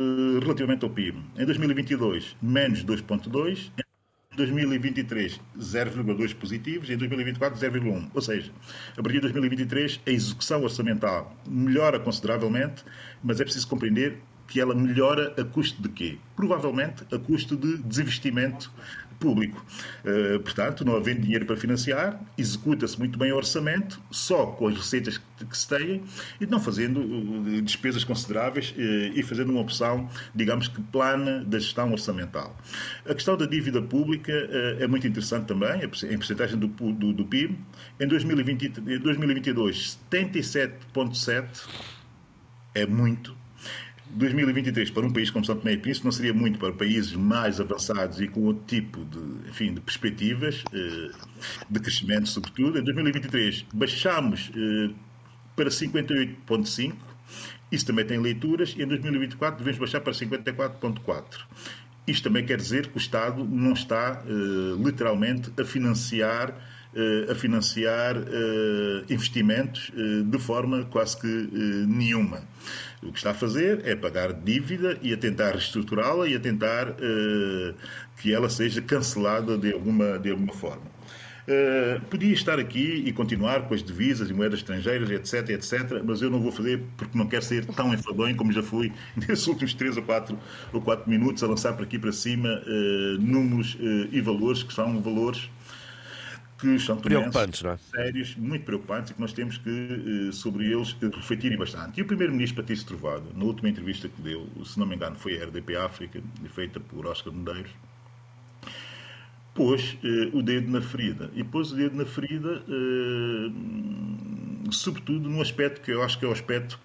eh, relativamente ao PIB. Em 2022, menos 2,2. Em 2023, 0,2 positivos. Em 2024, 0,1. Ou seja, a partir de 2023, a execução orçamental melhora consideravelmente, mas é preciso compreender que ela melhora a custo de quê? Provavelmente a custo de desinvestimento público. Uh, portanto, não havendo dinheiro para financiar, executa-se muito bem o orçamento, só com as receitas que, se têm, e não fazendo uh, despesas consideráveis uh, e fazendo uma opção, digamos que plana da gestão orçamental. A questão da dívida pública é muito interessante também, em porcentagem do, do, do PIB. Em 2020, em 2022, 77,7% é muito 2023 para um país como São Tomé e Príncipe não seria muito para países mais avançados e com outro tipo de, enfim, de perspectivas eh, de crescimento, sobretudo. Em 2023 baixámos eh, para 58,5. Isso também tem leituras. E em 2024 devemos baixar para 54,4. Isto também quer dizer que o Estado não está eh, literalmente a financiar a financiar investimentos de forma quase que nenhuma. O que está a fazer é pagar dívida e a tentar reestruturá-la e a tentar uh, que ela seja cancelada de alguma, de alguma forma. Uh, podia estar aqui e continuar com as divisas e moedas estrangeiras, etc, etc, mas eu não vou fazer porque não quero ser tão enfadonho como já fui nesses últimos 3 ou 4, ou 4 minutos a lançar por aqui para cima uh, números e valores que são valores que são preocupantes, não é? sérios, muito preocupantes e que nós temos que, eh, sobre eles, refletirem bastante. E o Primeiro-Ministro Patrício Trovado, na última entrevista que deu, se não me engano foi a RDP África, feita por Oscar Medeiros, pôs eh, o dedo na ferida. E pôs o dedo na ferida, eh, sobretudo num aspecto que eu acho que é o aspecto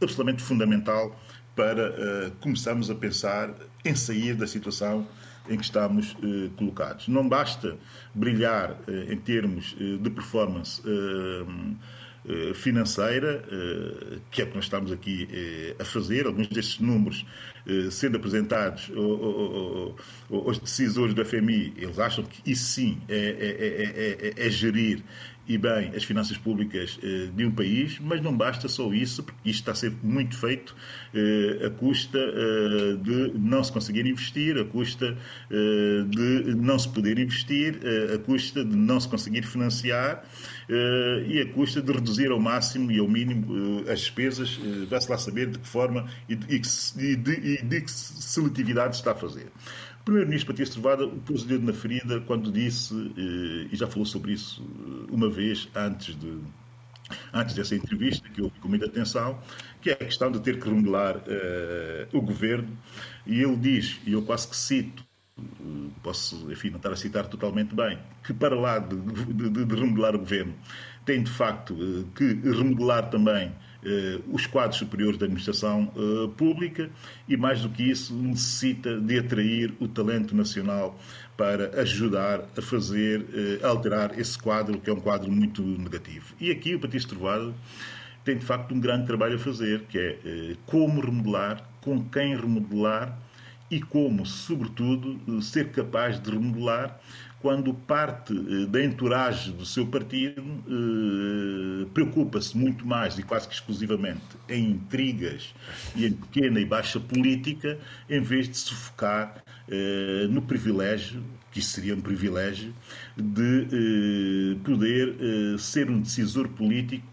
absolutamente fundamental para eh, começarmos a pensar em sair da situação em que estamos eh, colocados. Não basta brilhar eh, em termos eh, de performance financeira, que é o que nós estamos aqui a fazer. Alguns destes números sendo apresentados aos decisores do FMI, eles acham que isso sim é, é, é, é gerir e bem as finanças públicas eh, de um país, mas não basta só isso, porque isto está a ser muito feito eh, a custa eh, de não se conseguir investir, a custa de não se poder investir, a custa de não se conseguir financiar e a custa de reduzir ao máximo e ao mínimo as despesas, vai-se lá saber de que forma e de, e de, e de que seletividade está a fazer. O Primeiro-Ministro Patrício Trovada pôs o dedo na ferida quando disse, eh, e já falou sobre isso eh, uma vez antes, de, antes dessa entrevista, que eu ouvi com muita atenção, que é a questão de ter que remodelar uh, o governo. E ele diz, e eu quase que cito, posso, enfim, não estar a citar totalmente bem, que para lá de, de, de remodelar o governo, tem de facto que remodelar também eh, os quadros superiores da administração eh, pública e, mais do que isso, necessita de atrair o talento nacional para ajudar a fazer, eh, a alterar esse quadro, que é um quadro muito negativo. E aqui o Patrício Trovado tem, de facto, um grande trabalho a fazer, que é como remodelar, com quem remodelar e como, sobretudo, ser capaz de remodelar quando parte eh, da entourage do seu partido eh, preocupa-se muito mais e quase que exclusivamente em intrigas e em pequena e baixa política, em vez de se focar eh, no privilégio que isso seria um privilégio, de eh, poder eh, ser um decisor político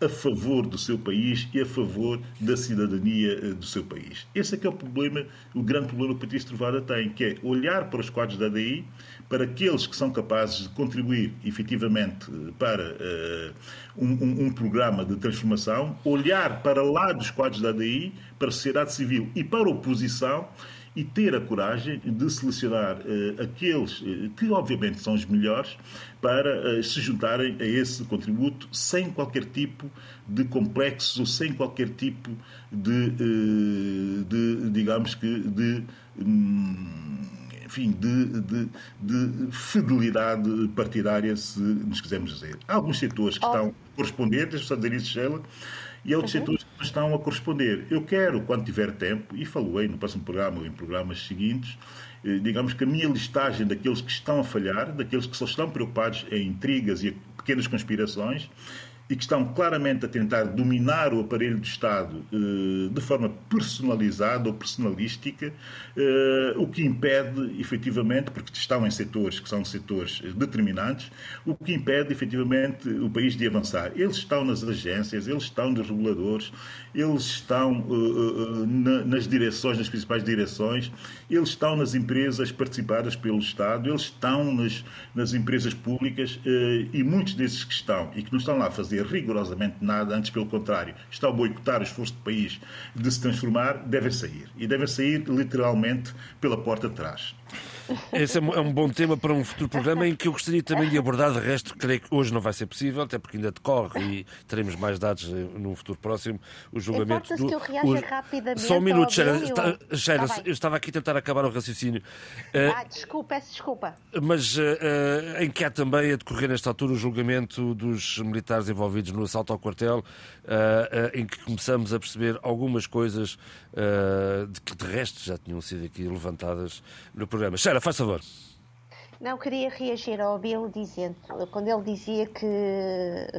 a favor do seu país e a favor da cidadania eh, do seu país. Esse é que é o problema, o grande problema que o Patrício Trovada tem, que é olhar para os quadros da ADI, para aqueles que são capazes de contribuir efetivamente eh, para uh, um, um, um, programa de transformação, olhar para lá dos quadros da ADI, para a sociedade civil e para a oposição e ter a coragem de selecionar uh, aqueles uh, que, obviamente, são os melhores para uh, se juntarem a esse contributo sem qualquer tipo de complexos ou sem qualquer tipo de, de digamos que, de. Um, enfim, de, de, de, fidelidade partidária, se nos quisermos dizer. Há alguns setores que oh. estão correspondentes, deixa-me dizer isso, Sheila, e outros uhum. setores estão a corresponder. Eu quero, quando tiver tempo, e falei no próximo programa ou em programas seguintes, eh, digamos que a minha listagem daqueles que estão a falhar, daqueles que só estão preocupados em intrigas e pequenas conspirações, e que estão claramente a tentar dominar o aparelho do Estado eh, de forma personalizada ou personalística, eh, o que impede, efetivamente, porque estão em setores que são setores determinantes, o que impede, efetivamente, o país de avançar. Eles estão nas agências, eles estão nos reguladores, eles estão eh, nas direções, nas principais direções, eles estão nas empresas participadas pelo Estado, eles estão nas, nas empresas públicas e muitos desses que estão e que não estão lá a fazer fazer rigorosamente nada, antes pelo contrário, está a boicotar o esforço do país de se transformar, devem sair. E devem sair literalmente pela porta de trás. Esse é um é bom tema para um futuro programa em que eu gostaria também de abordar. De resto, creio que hoje não vai ser possível, até porque ainda decorre e teremos mais dados num futuro próximo. O julgamento do. Que eu o... rapidamente Só um minuto, Sheila. Sheila, tá eu estava aqui a tentar acabar o raciocínio. Ah, desculpa, peço desculpa. Mas uh, em que há também a decorrer nesta altura o julgamento dos militares envolvidos no assalto ao quartel, uh, uh, em que começamos a perceber algumas coisas de que de resto já tinham sido aqui levantadas no programa. Sheila, faz favor. Não, queria reagir ao Bill dizendo, quando ele dizia que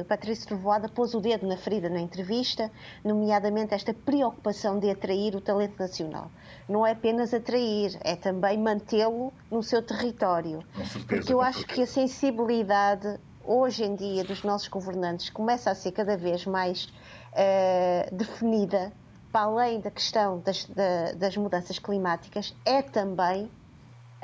Patrício Trovoada pôs o dedo na ferida na entrevista, nomeadamente esta preocupação de atrair o talento nacional. Não é apenas atrair, é também mantê-lo no seu território. Certeza, Porque eu acho que a sensibilidade hoje em dia dos nossos governantes começa a ser cada vez mais uh, definida para além da questão das, da, das mudanças climáticas, é também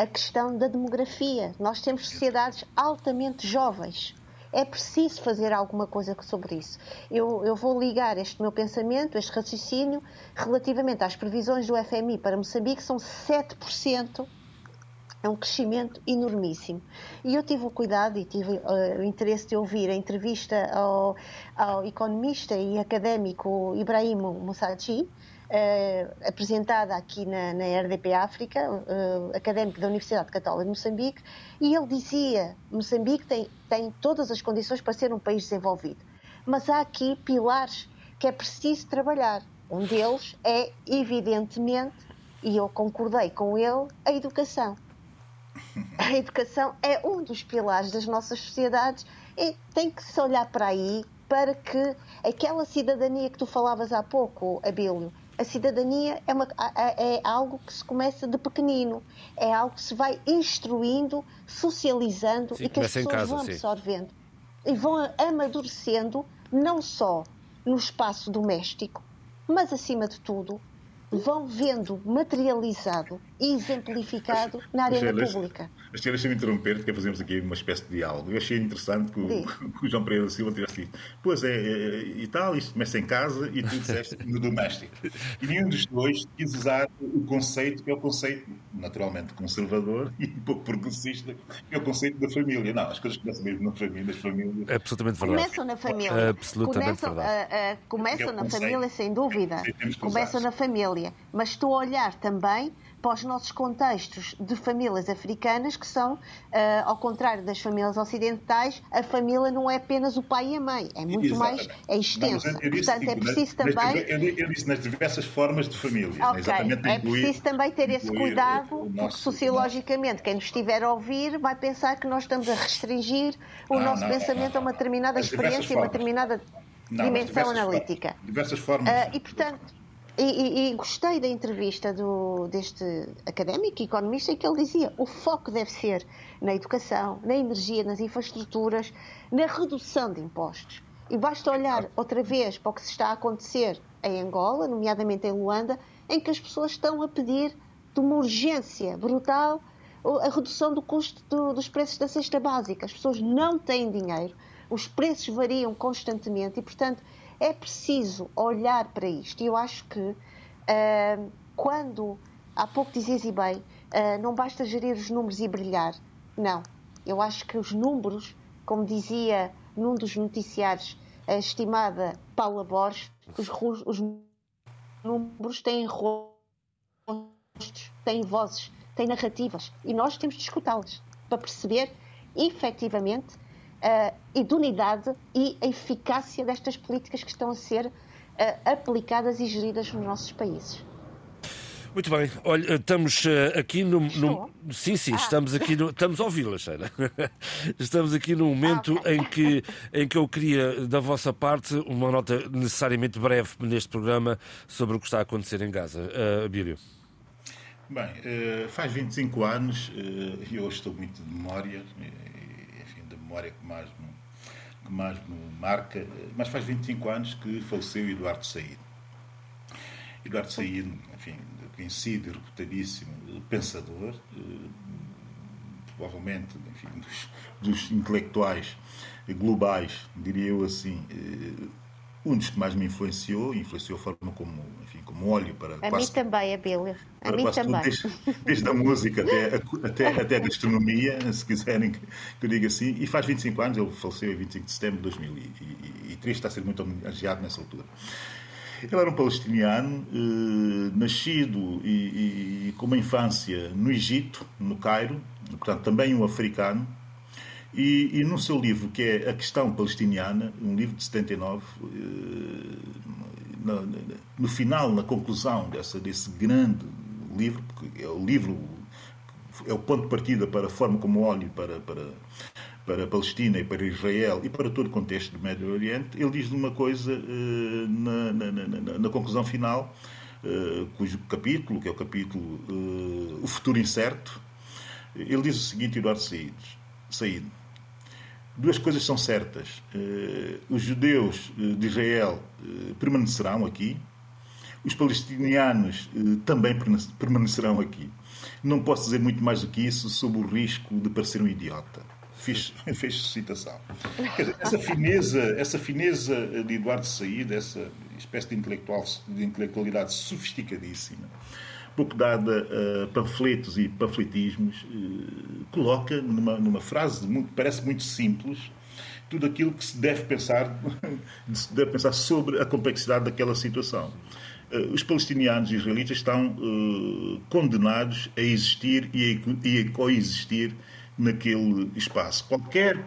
a questão da demografia. Nós temos sociedades altamente jovens. É preciso fazer alguma coisa sobre isso. Eu, eu, vou ligar este meu pensamento, este raciocínio, relativamente às previsões do FMI para Moçambique, são 7%. É um crescimento enormíssimo. E eu tive o cuidado e tive uh, o interesse de ouvir a entrevista ao, ao economista e académico Ibrahim Moussachi, uh, apresentada aqui na, na RDP África, uh, académico da Universidade Católica de Moçambique, e ele dizia: Moçambique tem, tem todas as condições para ser um país desenvolvido, mas há aqui pilares que é preciso trabalhar. Um deles é, evidentemente, e eu concordei com ele, a educação. A educação é um dos pilares das nossas sociedades e tem que se olhar para aí para que aquela cidadania que tu falavas há pouco, Abílio, a cidadania é, uma, é, algo que se começa de pequenino, é algo que se vai instruindo, socializando sim, e que as pessoas casa, vão absorvendo sim. e vão amadurecendo não só no espaço doméstico, mas acima de tudo vão vendo materializado e exemplificado na arena pública. Mas deixa-me interromper, porque fazemos aqui uma espécie de diálogo. Eu achei interessante que o, que o João Pereira da Silva tivesse dito, pois é, é, e tal, isto começa em casa e tu disseste no doméstico. E nenhum dos dois quis usar o conceito, que é o conceito naturalmente conservador e um pouco progressista, que é o conceito da família. Não, as coisas começam mesmo na família, nas famílias. É absolutamente verdade. Começam na família. Absolutamente começam, verdade. Uh, uh, começam é na família, sem dúvida. Começam na família. Mas estou a olhar também para os nossos contextos de famílias africanas, que são, uh, ao contrário das famílias ocidentais, a família não é apenas o pai e a mãe, é muito Exatamente. mais é extensa. Não, disse, Portanto, é preciso também. Eu, disse nas diversas formas de família. Okay. Exatamente é preciso também ter esse cuidado, nosso, porque sociologicamente, quem nos estiver a ouvir vai pensar que nós estamos a restringir o não, nosso não, pensamento a uma determinada experiência e uma determinada dimensão analítica. Diversas formas. Uh, e, portanto, e, e, e, gostei da entrevista do, deste académico, economista, em que ele dizia o foco deve ser na educação, na energia, nas infraestruturas, na redução de impostos. E basta olhar outra vez para o que se está a acontecer em Angola, nomeadamente em Luanda, em que as pessoas estão a pedir de uma urgência brutal a redução do custo do, dos preços da cesta básica. As pessoas não têm dinheiro, os preços variam constantemente e, portanto, é preciso olhar para isto. E eu acho que uh, quando, há pouco dizias e bem, uh, não basta gerir os números e brilhar. Não. Eu acho que os números, como dizia num dos noticiários a estimada Paula Borges, os, os números têm rostos, têm vozes, têm narrativas e nós temos de escutá-las para perceber efetivamente uh, idoneidade e a eficácia destas políticas que estão a ser uh, aplicadas e geridas nos nossos países. Muito bem, olha, estamos uh, aqui no, no, Sim, sim, ah. estamos aqui no... Estamos a ouvi-la, Sheila. estamos aqui num momento ah, okay. em, que, em que eu queria, da vossa parte, uma nota necessariamente breve neste programa sobre o que está a acontecer em Gaza. Uh, Bílio. Bem, faz 25 anos e eu estou muito de memória memória que mais que mais me marca, mas faz 25 anos que faleceu Eduardo Said. Eduardo Said, enfim, conhecido e reputadíssimo pensador, eh, provavelmente enfim, dos, dos intelectuais globais, diria eu assim, eh, um dos que mais me influenciou, influenciou a forma como, enfim, como olho para a quase, mim também, a Bíblia. A mim também. Desde, desde, a música até, até, até a gastronomia, se quiserem que, eu diga assim. E faz 25 anos, ele faleceu em 25 de setembro de 2003, está a ser muito homenageado nessa altura. Ele era um palestiniano, eh, nascido e, e com uma infância no Egito, no Cairo, portanto também um africano, e, e, no seu livro, que é A Questão Palestiniana, um livro de 79, eh, no, no final, na conclusão dessa, desse grande livro, porque é o livro, é o ponto de partida para a forma como olho para, para, para a Palestina e para Israel e para todo o contexto do Médio Oriente, ele diz uma coisa eh, na, na, na, na conclusão final, eh, cujo capítulo, que é o capítulo O Futuro Incerto, ele diz o seguinte, Eduardo Said duas coisas são certas. Uh, os judeus uh, de Israel uh, permanecerão aqui, os palestinianos também permanecerão aqui. Não posso dizer muito mais do que isso sob o risco de parecer um idiota. Fiz, fez citação. Dizer, essa fineza, essa fineza de Eduardo Said, essa espécie de, intelectual, de intelectualidade sofisticadíssima, pouco dada a panfletos e panfletismos, eh, coloca numa, numa frase muito, parece muito simples tudo aquilo que se deve pensar, se deve pensar sobre a complexidade daquela situação. Eh, os palestinianos e israelitas estão uh, condenados a existir e a coexistir naquele espaço. Qualquer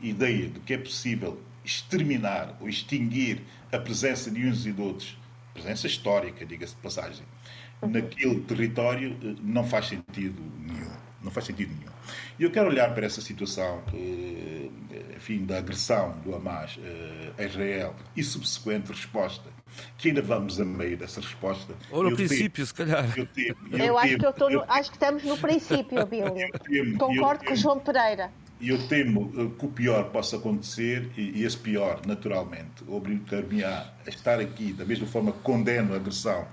ideia de que é possível exterminar ou extinguir a presença de uns e de outros, presença histórica, diga-se de passagem, naquele território uh, não faz sentido nenhum. Não faz sentido nenhum. E eu quero olhar para essa situação, uh, enfim, da agressão do Hamas a Israel e subsequente resposta que ainda vamos a meio dessa resposta. Ou no eu princípio, temo, se calhar. Eu, temo, eu, eu acho, que eu no, acho que estamos no princípio, Bílio. Concordo com o João Pereira. E eu temo eh, que o pior possa acontecer, e esse pior, naturalmente, obrigar-me a estar aqui, da mesma forma que condeno a agressão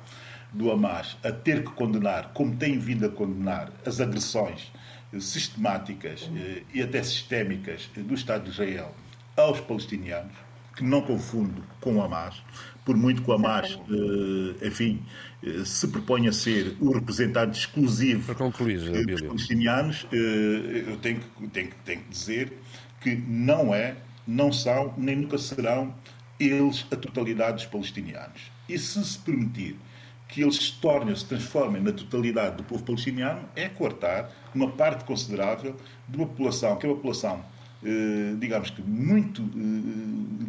do Hamas, a ter que condenar, como tem vindo a condenar, as agressões eh, sistemáticas eh, e até sistémicas do Estado de Israel aos palestinianos, que não confundo com o Hamas, por muito que o Hamas, enfim, se propõe a ser o representante exclusivo concluir, dos palestinianos, eu tenho que, tenho, tenho que dizer que não é, não são, nem nunca serão eles a totalidade dos palestinianos. E se se permitir que eles se tornem, se transformem na totalidade do povo palestiniano, é coartar uma parte considerável de uma população, que é uma população, digamos que muito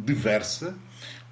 diversa,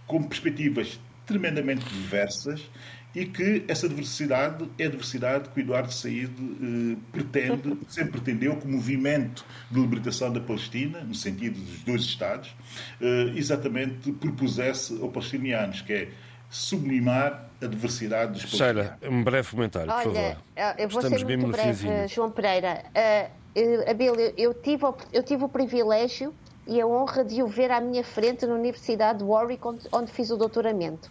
com perspectivas tremendamente diversas e que essa diversidade é a diversidade que o Eduardo Said eh, pretende, sempre pretendeu, que o movimento de libertação da Palestina, no sentido dos dois Estados, eh, exatamente propusesse aos palestinianos, que é sublimar a diversidade dos. Sheila, um breve comentário, por Olha, favor. eu vou Estamos ser muito breve, João Pereira. Uh, Abílio, eu tive, eu tive o privilégio e a honra de o ver à minha frente na Universidade de Warwick, onde, onde fiz o doutoramento.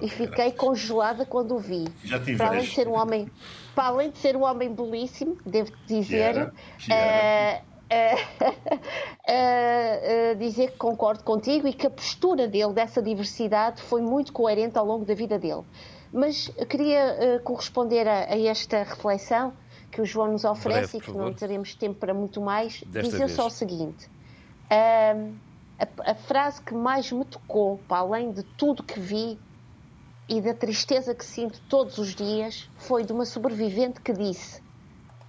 E fiquei congelada quando o vi. Já para além de ser um homem, para além de ser um homem belíssimo, devo dizer, Uh, uh, dizer que concordo contigo e que a postura dele dessa diversidade foi muito coerente ao longo da vida dele. Mas queria corresponder a, a, esta reflexão que o João nos oferece Breve, e que não teremos tempo para muito mais, Desta dizer vez. só o seguinte a, a, frase que mais me tocou, para além de tudo que vi e da tristeza que sinto todos os dias, foi de uma sobrevivente que disse: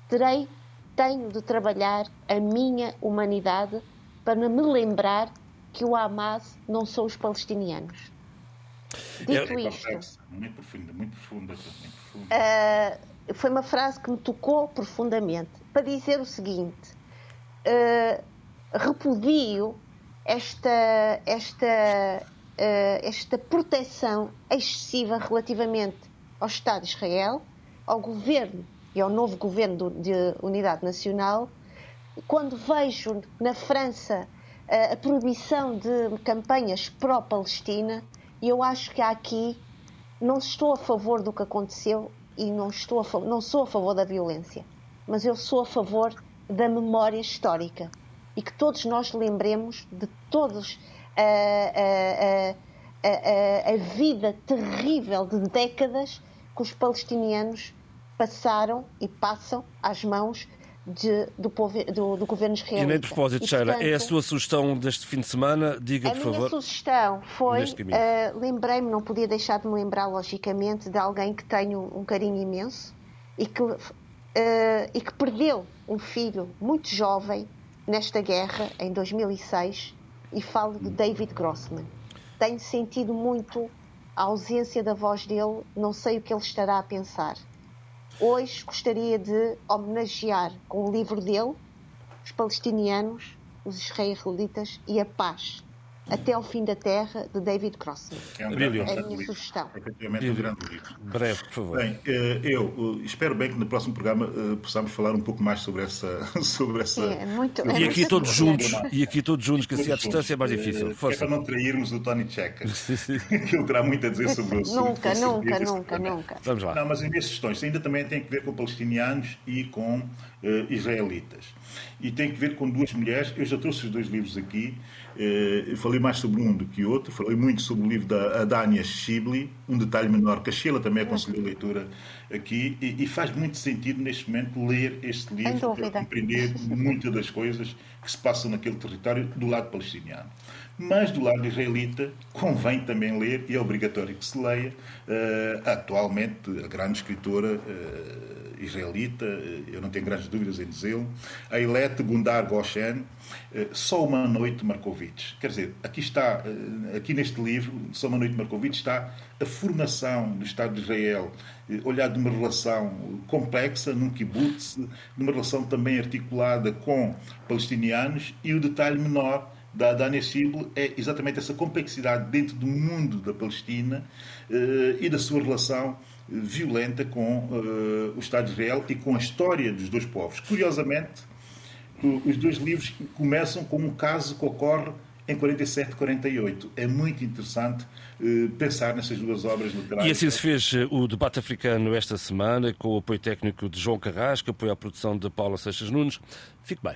Terei, tenho de trabalhar a minha humanidade para me lembrar que o Hamas não são os palestinianos. Dito é, isto. Muito profunda, muito profunda. Muito profunda. Uh, foi uma frase que me tocou profundamente para dizer o seguinte: uh, repudio esta, esta, uh, esta proteção excessiva relativamente ao Estado de Israel, ao governo e ao novo governo de unidade nacional, quando vejo na França uh, a proibição de campanhas pró-Palestina, eu acho que aqui não estou a favor do que aconteceu e não, estou a, não sou a favor da violência, mas eu sou a favor da memória histórica e que todos nós lembremos de todos a, a, a, a, vida terrível de décadas que os palestinianos passaram e passam às mãos de, do, povo, do, do, governo israelita. E nem de propósito, Sheila, é a sua sugestão deste fim de semana? Diga, por favor. A minha sugestão foi, uh, lembrei-me, não podia deixar de me lembrar, logicamente, de alguém que tenho um carinho imenso e que, uh, e que perdeu um filho muito jovem nesta guerra, em 2006, e falo de David Grossman. Tenho sentido muito a ausência da voz dele, não sei o que ele estará a pensar. Hoje gostaria de homenagear com o livro dele os palestinianos, os israelitas e a paz até ao fim da Terra, de David Crossman. É, um grande, é a minha sugestão. É efetivamente um grande livro. Breve, por favor. Bem, eh, eu eh, espero bem que no próximo programa eh, possamos falar um pouco mais sobre essa. Sobre essa é, muito, e, aqui todos juntos, e aqui todos juntos, que assim à distância é mais difícil. Força. É para não trairmos o Tony Checker. Ele terá muito a dizer sobre o assunto. Nunca, nunca, nunca, nunca. Vamos lá. Não, mas as minhas sugestões ainda também têm a ver com palestinianos e com uh, israelitas. E tem que ver com duas mulheres. Eu já trouxe os dois livros aqui. Eh, falei mais sobre um do que outro, falei muito sobre o livro da Adania Shibli, um detalhe menor que a Sheila também aconselhou a leitura aqui, e, e, faz muito sentido neste momento ler este livro para compreender muitas das coisas que se passam naquele território do lado palestiniano. Mas do lado israelita, convém também ler, e é obrigatório que se leia, uh, atualmente a grande escritora uh, israelita, eu não tenho grandes dúvidas em dizê-lo, a Ilete Gundar Goshen, uh, Só uma Noite Markovitch. Quer dizer, aqui está, aqui neste livro, Só uma Noite Markovitch, está a formação do Estado de Israel, olhado de uma relação complexa, num kibbutz, numa relação também articulada com palestinianos, e o detalhe menor da, da é exatamente essa complexidade dentro do mundo da Palestina eh, e da sua relação violenta com eh, o Estado de Israel e com a história dos dois povos. Curiosamente, os dois livros começam com um caso que ocorre em 47 48. É muito interessante eh, pensar nessas duas obras literárias. E assim se fez eh, o debate africano esta semana, com o apoio técnico de João Carrasco, apoio à produção de Paula Seixas Nunes. Fique bem.